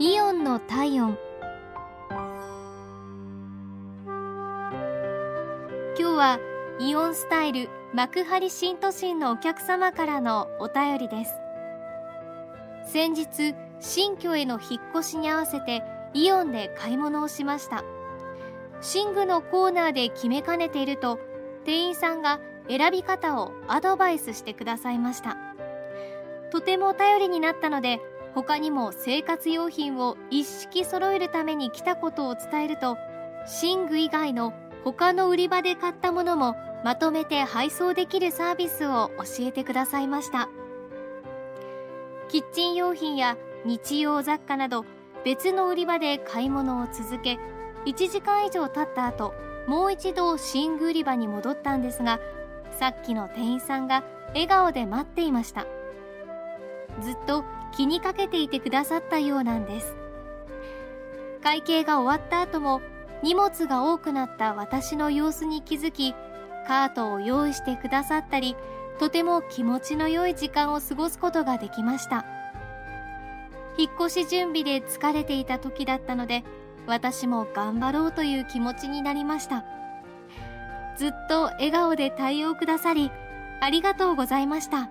イオンの体温。今日はイオンスタイル幕張新都心のお客様からのお便りです。先日新居への引っ越しに合わせてイオンで買い物をしました。寝具のコーナーで決めかねていると店員さんが選び方をアドバイスしてくださいました。とても頼りになったので他にも生活用品を一式揃えるために来たことを伝えると寝具以外の他の売り場で買ったものもまとめて配送できるサービスを教えてくださいました。キッチン用品や日用雑貨など別の売り場で買い物を続け1時間以上経った後もう一度寝具売り場に戻ったんですがさっきの店員さんが笑顔で待っていました。ずっと気にかけていてくださったようなんです。会計が終わった後も荷物が多くなった私の様子に気づきカートを用意してくださったりとても気持ちの良い時間を過ごすことができました。引っ越し準備で疲れていた時だったので私も頑張ろうという気持ちになりました。ずっと笑顔で対応くださりありがとうございました。